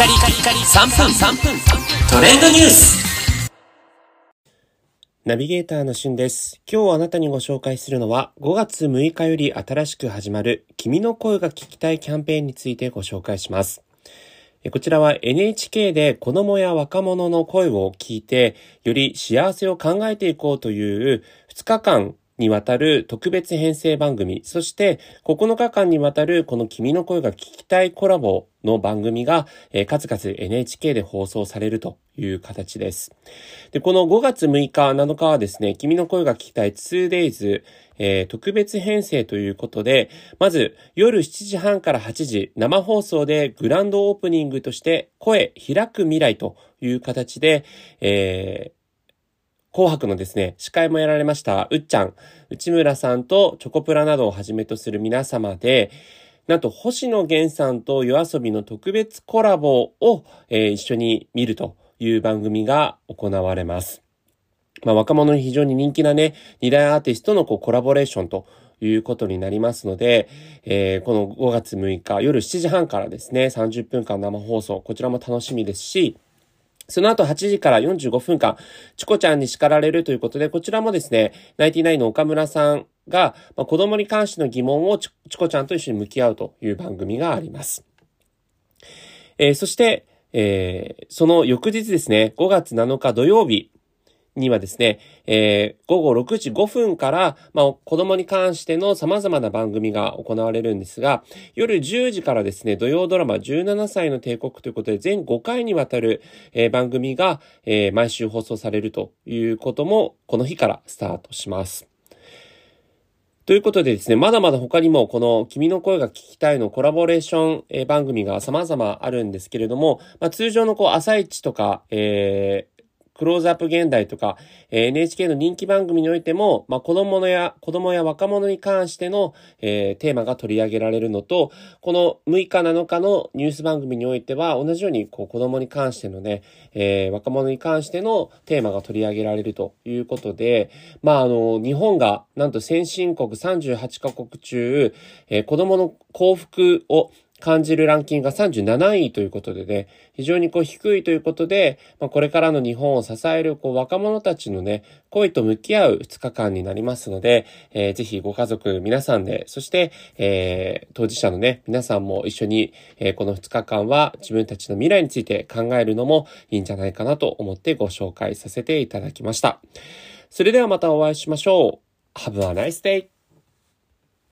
カリカリカリ3分3分トレンドニュースナビゲーターのしゅんです。今日あなたにご紹介するのは5月6日より新しく始まる君の声が聞きたいキャンペーンについてご紹介します。こちらは NHK で子供や若者の声を聞いて、より幸せを考えていこうという2日間にわたる特別編成番組、そして9日間にわたるこの君の声が聞きたいコラボの番組が、えー、数々 NHK で放送されるという形です。で、この5月6日、7日はですね、君の声が聞きたい 2days、えー、特別編成ということで、まず夜7時半から8時生放送でグランドオープニングとして声開く未来という形で、えー紅白のですね、司会もやられました、うっちゃん、内村さんとチョコプラなどをはじめとする皆様で、なんと星野源さんと夜遊びの特別コラボを、えー、一緒に見るという番組が行われます。まあ、若者に非常に人気なね、二大アーティストのこうコラボレーションということになりますので、えー、この5月6日夜7時半からですね、30分間生放送、こちらも楽しみですし、その後8時から45分間、チコちゃんに叱られるということで、こちらもですね、ナインティナインの岡村さんが、まあ、子供に関しての疑問をチコちゃんと一緒に向き合うという番組があります。えー、そして、えー、その翌日ですね、5月7日土曜日、にはですね、えー、午後6時5分から、まあ、子供に関しての様々な番組が行われるんですが、夜10時からですね、土曜ドラマ17歳の帝国ということで、全5回にわたる、えー、番組が、えー、毎週放送されるということも、この日からスタートします。ということでですね、まだまだ他にもこの君の声が聞きたいのコラボレーション番組が様々あるんですけれども、まあ、通常のこう朝一とか、え、クローズアップ現代とか、NHK の人気番組においても、まあ、子供のや、子供や若者に関しての、えー、テーマが取り上げられるのと、この6日7日のニュース番組においては、同じように、こう、子供に関してのね、えー、若者に関してのテーマが取り上げられるということで、まあ、あの、日本が、なんと先進国38カ国中、えー、子供の幸福を感じるランキングが37位ということでね、非常にこう低いということで、まあ、これからの日本を支えるこう若者たちのね、恋と向き合う2日間になりますので、えー、ぜひご家族皆さんで、そして、えー、当事者のね、皆さんも一緒に、えー、この2日間は自分たちの未来について考えるのもいいんじゃないかなと思ってご紹介させていただきました。それではまたお会いしましょう。Have a nice day!